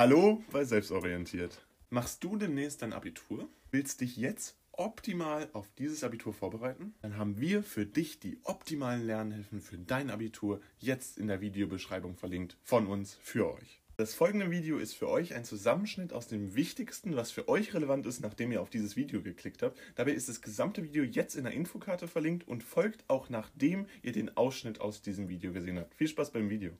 Hallo bei Selbstorientiert. Machst du demnächst dein Abitur? Willst dich jetzt optimal auf dieses Abitur vorbereiten? Dann haben wir für dich die optimalen Lernhilfen für dein Abitur jetzt in der Videobeschreibung verlinkt von uns für euch. Das folgende Video ist für euch ein Zusammenschnitt aus dem Wichtigsten, was für euch relevant ist, nachdem ihr auf dieses Video geklickt habt. Dabei ist das gesamte Video jetzt in der Infokarte verlinkt und folgt auch nachdem ihr den Ausschnitt aus diesem Video gesehen habt. Viel Spaß beim Video.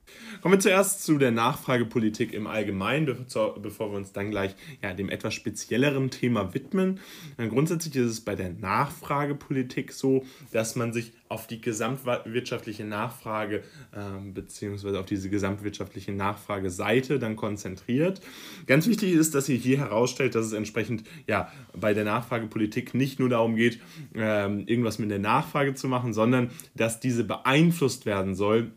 Kommen wir zuerst zu der Nachfragepolitik im Allgemeinen, bevor wir uns dann gleich ja, dem etwas spezielleren Thema widmen. Grundsätzlich ist es bei der Nachfragepolitik so, dass man sich auf die gesamtwirtschaftliche Nachfrage äh, beziehungsweise auf diese gesamtwirtschaftliche Nachfrageseite dann konzentriert. Ganz wichtig ist, dass ihr hier herausstellt, dass es entsprechend ja bei der Nachfragepolitik nicht nur darum geht, äh, irgendwas mit der Nachfrage zu machen, sondern dass diese beeinflusst werden soll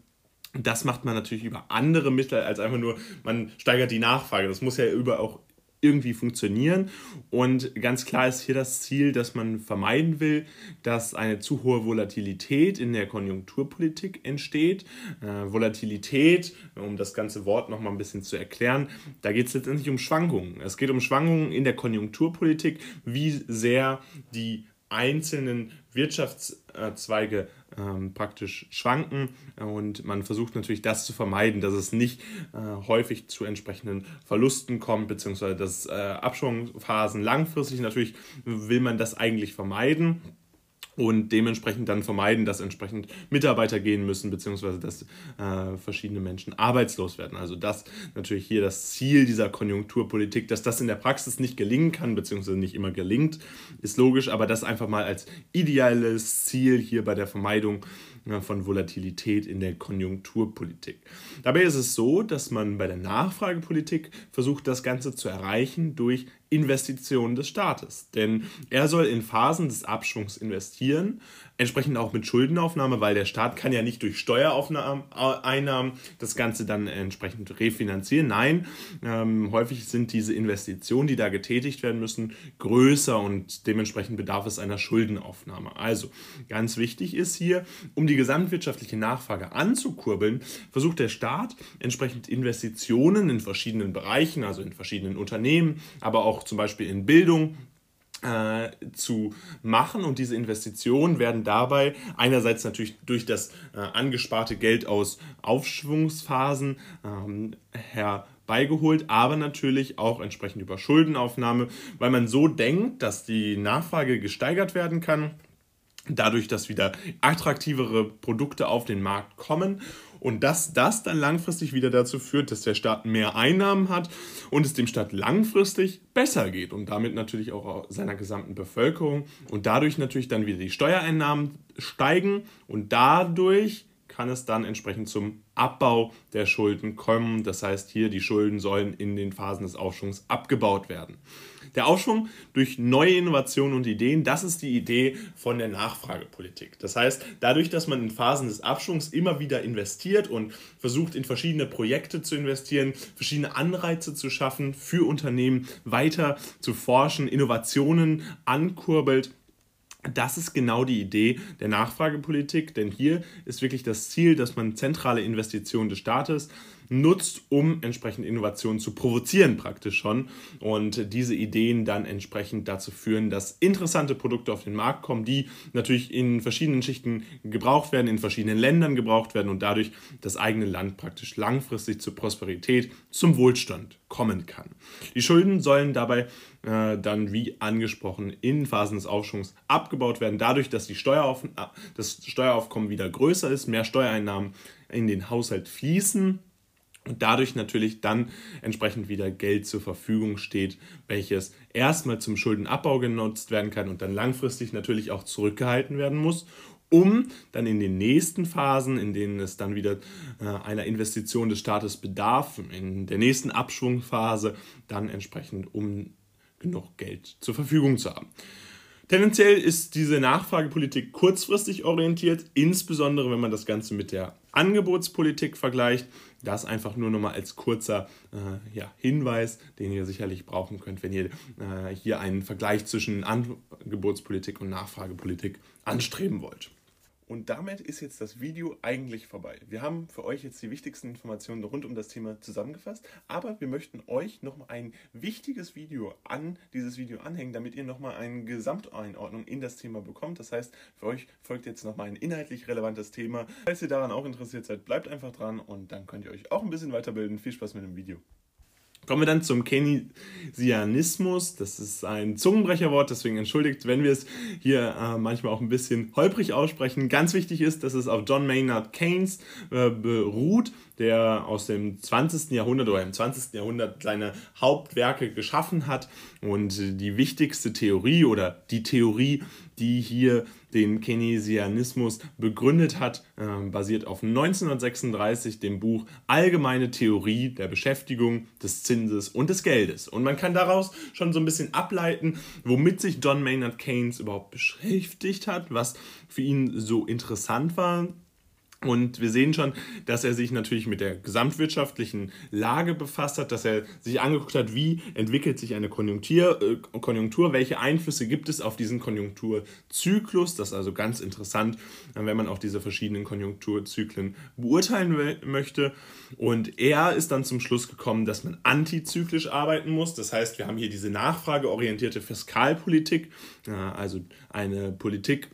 das macht man natürlich über andere Mittel als einfach nur, man steigert die Nachfrage. Das muss ja über auch irgendwie funktionieren. Und ganz klar ist hier das Ziel, dass man vermeiden will, dass eine zu hohe Volatilität in der Konjunkturpolitik entsteht. Äh, Volatilität, um das ganze Wort nochmal ein bisschen zu erklären, da geht es letztendlich um Schwankungen. Es geht um Schwankungen in der Konjunkturpolitik, wie sehr die einzelnen Wirtschaftszweige ähm, praktisch schwanken. Und man versucht natürlich das zu vermeiden, dass es nicht äh, häufig zu entsprechenden Verlusten kommt, beziehungsweise dass äh, Abschwungphasen langfristig natürlich will man das eigentlich vermeiden und dementsprechend dann vermeiden, dass entsprechend Mitarbeiter gehen müssen, beziehungsweise dass äh, verschiedene Menschen arbeitslos werden. Also das natürlich hier das Ziel dieser Konjunkturpolitik, dass das in der Praxis nicht gelingen kann, beziehungsweise nicht immer gelingt, ist logisch, aber das einfach mal als ideales Ziel hier bei der Vermeidung von Volatilität in der Konjunkturpolitik. Dabei ist es so, dass man bei der Nachfragepolitik versucht, das Ganze zu erreichen durch Investitionen des Staates. Denn er soll in Phasen des Abschwungs investieren, entsprechend auch mit Schuldenaufnahme, weil der Staat kann ja nicht durch Steuereinnahmen das Ganze dann entsprechend refinanzieren. Nein, ähm, häufig sind diese Investitionen, die da getätigt werden müssen, größer und dementsprechend bedarf es einer Schuldenaufnahme. Also ganz wichtig ist hier, um die gesamtwirtschaftliche Nachfrage anzukurbeln, versucht der Staat entsprechend Investitionen in verschiedenen Bereichen, also in verschiedenen Unternehmen, aber auch zum Beispiel in Bildung, äh, zu machen. Und diese Investitionen werden dabei einerseits natürlich durch das äh, angesparte Geld aus Aufschwungsphasen ähm, herbeigeholt, aber natürlich auch entsprechend über Schuldenaufnahme, weil man so denkt, dass die Nachfrage gesteigert werden kann, dadurch, dass wieder attraktivere Produkte auf den Markt kommen und dass das dann langfristig wieder dazu führt, dass der Staat mehr Einnahmen hat und es dem Staat langfristig besser geht und damit natürlich auch seiner gesamten Bevölkerung und dadurch natürlich dann wieder die Steuereinnahmen steigen und dadurch kann es dann entsprechend zum Abbau der Schulden kommen. Das heißt, hier die Schulden sollen in den Phasen des Aufschwungs abgebaut werden. Der Aufschwung durch neue Innovationen und Ideen, das ist die Idee von der Nachfragepolitik. Das heißt, dadurch, dass man in Phasen des Abschwungs immer wieder investiert und versucht, in verschiedene Projekte zu investieren, verschiedene Anreize zu schaffen, für Unternehmen weiter zu forschen, Innovationen ankurbelt, das ist genau die Idee der Nachfragepolitik, denn hier ist wirklich das Ziel, dass man zentrale Investitionen des Staates nutzt, um entsprechend Innovationen zu provozieren praktisch schon und diese Ideen dann entsprechend dazu führen, dass interessante Produkte auf den Markt kommen, die natürlich in verschiedenen Schichten gebraucht werden, in verschiedenen Ländern gebraucht werden und dadurch das eigene Land praktisch langfristig zur Prosperität, zum Wohlstand kommen kann. Die Schulden sollen dabei äh, dann, wie angesprochen, in Phasen des Aufschwungs abgebaut werden, dadurch, dass die Steuerauf das Steueraufkommen wieder größer ist, mehr Steuereinnahmen in den Haushalt fließen und dadurch natürlich dann entsprechend wieder Geld zur Verfügung steht, welches erstmal zum Schuldenabbau genutzt werden kann und dann langfristig natürlich auch zurückgehalten werden muss, um dann in den nächsten Phasen, in denen es dann wieder äh, einer Investition des Staates bedarf, in der nächsten Abschwungphase, dann entsprechend um genug Geld zur Verfügung zu haben. Tendenziell ist diese Nachfragepolitik kurzfristig orientiert, insbesondere wenn man das Ganze mit der Angebotspolitik vergleicht. Das einfach nur nochmal als kurzer äh, ja, Hinweis, den ihr sicherlich brauchen könnt, wenn ihr äh, hier einen Vergleich zwischen Angebotspolitik und Nachfragepolitik anstreben wollt. Und damit ist jetzt das Video eigentlich vorbei. Wir haben für euch jetzt die wichtigsten Informationen rund um das Thema zusammengefasst, aber wir möchten euch noch ein wichtiges Video an dieses Video anhängen, damit ihr nochmal eine Gesamteinordnung in das Thema bekommt. Das heißt, für euch folgt jetzt nochmal ein inhaltlich relevantes Thema. Falls ihr daran auch interessiert seid, bleibt einfach dran und dann könnt ihr euch auch ein bisschen weiterbilden. Viel Spaß mit dem Video. Kommen wir dann zum Keynesianismus. Das ist ein Zungenbrecherwort, deswegen entschuldigt, wenn wir es hier äh, manchmal auch ein bisschen holprig aussprechen. Ganz wichtig ist, dass es auf John Maynard Keynes äh, beruht, der aus dem 20. Jahrhundert oder im 20. Jahrhundert seine Hauptwerke geschaffen hat. Und die wichtigste Theorie oder die Theorie, die hier den Keynesianismus begründet hat, äh, basiert auf 1936 dem Buch Allgemeine Theorie der Beschäftigung, des Zinses und des Geldes. Und man kann daraus schon so ein bisschen ableiten, womit sich John Maynard Keynes überhaupt beschäftigt hat, was für ihn so interessant war und wir sehen schon, dass er sich natürlich mit der gesamtwirtschaftlichen Lage befasst hat, dass er sich angeguckt hat, wie entwickelt sich eine Konjunktur, äh, Konjunktur welche Einflüsse gibt es auf diesen Konjunkturzyklus. Das ist also ganz interessant, wenn man auch diese verschiedenen Konjunkturzyklen beurteilen möchte. Und er ist dann zum Schluss gekommen, dass man antizyklisch arbeiten muss. Das heißt, wir haben hier diese nachfrageorientierte Fiskalpolitik, äh, also eine Politik,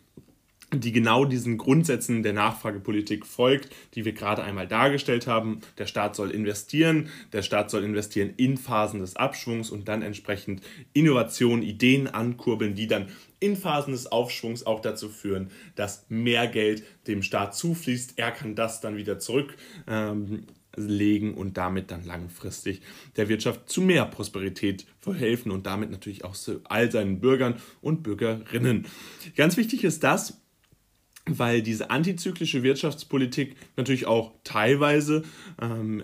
die genau diesen Grundsätzen der Nachfragepolitik folgt, die wir gerade einmal dargestellt haben. Der Staat soll investieren, der Staat soll investieren in Phasen des Abschwungs und dann entsprechend Innovationen, Ideen ankurbeln, die dann in Phasen des Aufschwungs auch dazu führen, dass mehr Geld dem Staat zufließt. Er kann das dann wieder zurück. Ähm, und damit dann langfristig der Wirtschaft zu mehr Prosperität verhelfen und damit natürlich auch all seinen Bürgern und Bürgerinnen. Ganz wichtig ist das, weil diese antizyklische Wirtschaftspolitik natürlich auch teilweise ähm,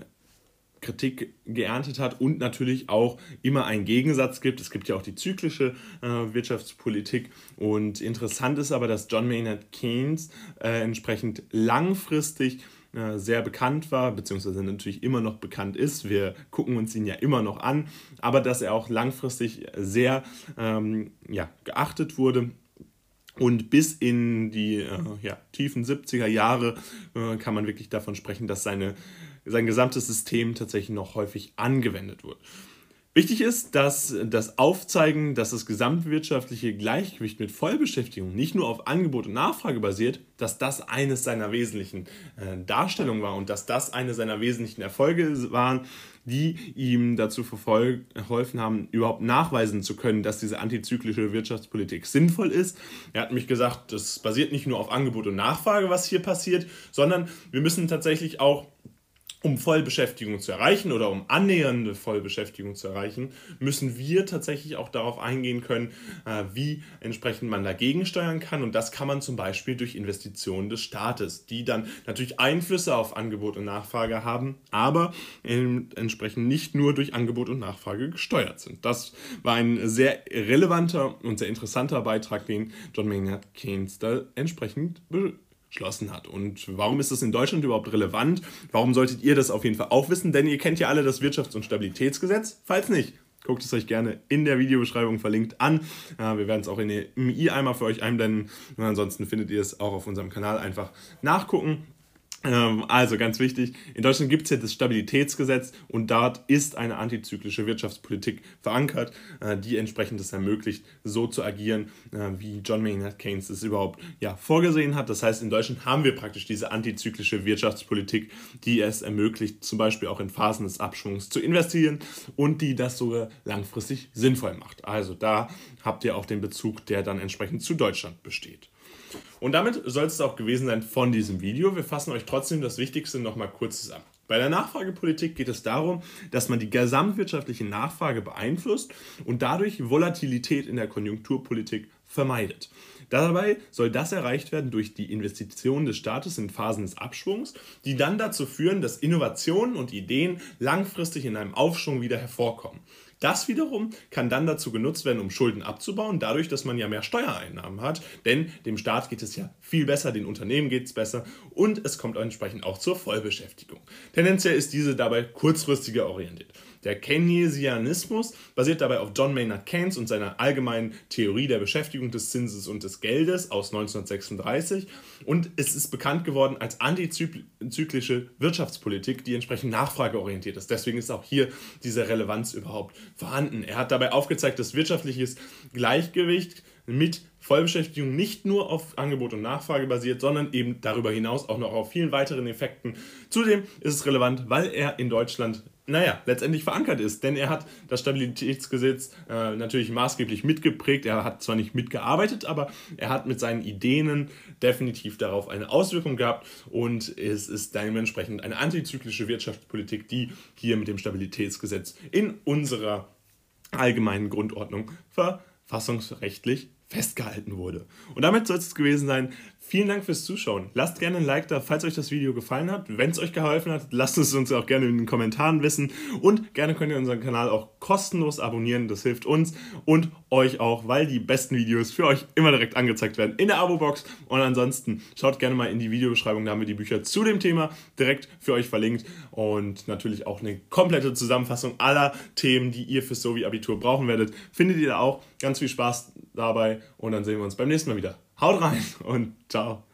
Kritik geerntet hat und natürlich auch immer einen Gegensatz gibt. Es gibt ja auch die zyklische äh, Wirtschaftspolitik und interessant ist aber, dass John Maynard Keynes äh, entsprechend langfristig äh, sehr bekannt war, beziehungsweise natürlich immer noch bekannt ist. Wir gucken uns ihn ja immer noch an, aber dass er auch langfristig sehr ähm, ja, geachtet wurde und bis in die äh, ja, tiefen 70er Jahre äh, kann man wirklich davon sprechen, dass seine, sein gesamtes System tatsächlich noch häufig angewendet wird. Wichtig ist, dass das Aufzeigen, dass das gesamtwirtschaftliche Gleichgewicht mit Vollbeschäftigung nicht nur auf Angebot und Nachfrage basiert, dass das eines seiner wesentlichen äh, Darstellungen war und dass das eine seiner wesentlichen Erfolge waren, die ihm dazu verholfen haben, überhaupt nachweisen zu können, dass diese antizyklische Wirtschaftspolitik sinnvoll ist. Er hat mich gesagt, das basiert nicht nur auf Angebot und Nachfrage, was hier passiert, sondern wir müssen tatsächlich auch um Vollbeschäftigung zu erreichen oder um annähernde Vollbeschäftigung zu erreichen, müssen wir tatsächlich auch darauf eingehen können, äh, wie entsprechend man dagegen steuern kann. Und das kann man zum Beispiel durch Investitionen des Staates, die dann natürlich Einflüsse auf Angebot und Nachfrage haben, aber entsprechend nicht nur durch Angebot und Nachfrage gesteuert sind. Das war ein sehr relevanter und sehr interessanter Beitrag, den John Maynard Keynes da entsprechend geschlossen hat. Und warum ist das in Deutschland überhaupt relevant? Warum solltet ihr das auf jeden Fall auch wissen? Denn ihr kennt ja alle das Wirtschafts- und Stabilitätsgesetz. Falls nicht, guckt es euch gerne in der Videobeschreibung verlinkt an. Wir werden es auch in im i-Eimer für euch einblenden. Und ansonsten findet ihr es auch auf unserem Kanal einfach nachgucken. Ähm, also ganz wichtig, in Deutschland gibt es ja das Stabilitätsgesetz und dort ist eine antizyklische Wirtschaftspolitik verankert, äh, die entsprechend es ermöglicht, so zu agieren, äh, wie John Maynard Keynes es überhaupt ja, vorgesehen hat. Das heißt, in Deutschland haben wir praktisch diese antizyklische Wirtschaftspolitik, die es ermöglicht, zum Beispiel auch in Phasen des Abschwungs zu investieren und die das sogar langfristig sinnvoll macht. Also da habt ihr auch den Bezug, der dann entsprechend zu Deutschland besteht. Und damit soll es auch gewesen sein von diesem Video. Wir fassen euch trotzdem das Wichtigste nochmal kurz zusammen. Bei der Nachfragepolitik geht es darum, dass man die gesamtwirtschaftliche Nachfrage beeinflusst und dadurch Volatilität in der Konjunkturpolitik vermeidet. Dabei soll das erreicht werden durch die Investitionen des Staates in Phasen des Abschwungs, die dann dazu führen, dass Innovationen und Ideen langfristig in einem Aufschwung wieder hervorkommen. Das wiederum kann dann dazu genutzt werden, um Schulden abzubauen, dadurch, dass man ja mehr Steuereinnahmen hat. Denn dem Staat geht es ja viel besser, den Unternehmen geht es besser und es kommt entsprechend auch zur Vollbeschäftigung. Tendenziell ist diese dabei kurzfristiger orientiert. Der Keynesianismus basiert dabei auf John Maynard Keynes und seiner allgemeinen Theorie der Beschäftigung des Zinses und des Geldes aus 1936 und es ist bekannt geworden als antizyklische Wirtschaftspolitik, die entsprechend nachfrageorientiert ist. Deswegen ist auch hier diese Relevanz überhaupt vorhanden. Er hat dabei aufgezeigt, dass wirtschaftliches Gleichgewicht mit Vollbeschäftigung nicht nur auf Angebot und Nachfrage basiert, sondern eben darüber hinaus auch noch auf vielen weiteren Effekten. Zudem ist es relevant, weil er in Deutschland naja, letztendlich verankert ist. Denn er hat das Stabilitätsgesetz äh, natürlich maßgeblich mitgeprägt. Er hat zwar nicht mitgearbeitet, aber er hat mit seinen Ideen definitiv darauf eine Auswirkung gehabt. Und es ist dementsprechend eine antizyklische Wirtschaftspolitik, die hier mit dem Stabilitätsgesetz in unserer allgemeinen Grundordnung verfassungsrechtlich festgehalten wurde. Und damit soll es gewesen sein. Vielen Dank fürs Zuschauen. Lasst gerne ein Like da, falls euch das Video gefallen hat. Wenn es euch geholfen hat, lasst es uns auch gerne in den Kommentaren wissen. Und gerne könnt ihr unseren Kanal auch kostenlos abonnieren. Das hilft uns und euch auch, weil die besten Videos für euch immer direkt angezeigt werden in der Abo-Box. Und ansonsten schaut gerne mal in die Videobeschreibung. Da haben wir die Bücher zu dem Thema direkt für euch verlinkt. Und natürlich auch eine komplette Zusammenfassung aller Themen, die ihr fürs Sovi-Abitur brauchen werdet, findet ihr da auch. Ganz viel Spaß dabei und dann sehen wir uns beim nächsten Mal wieder. Haut rein und ciao.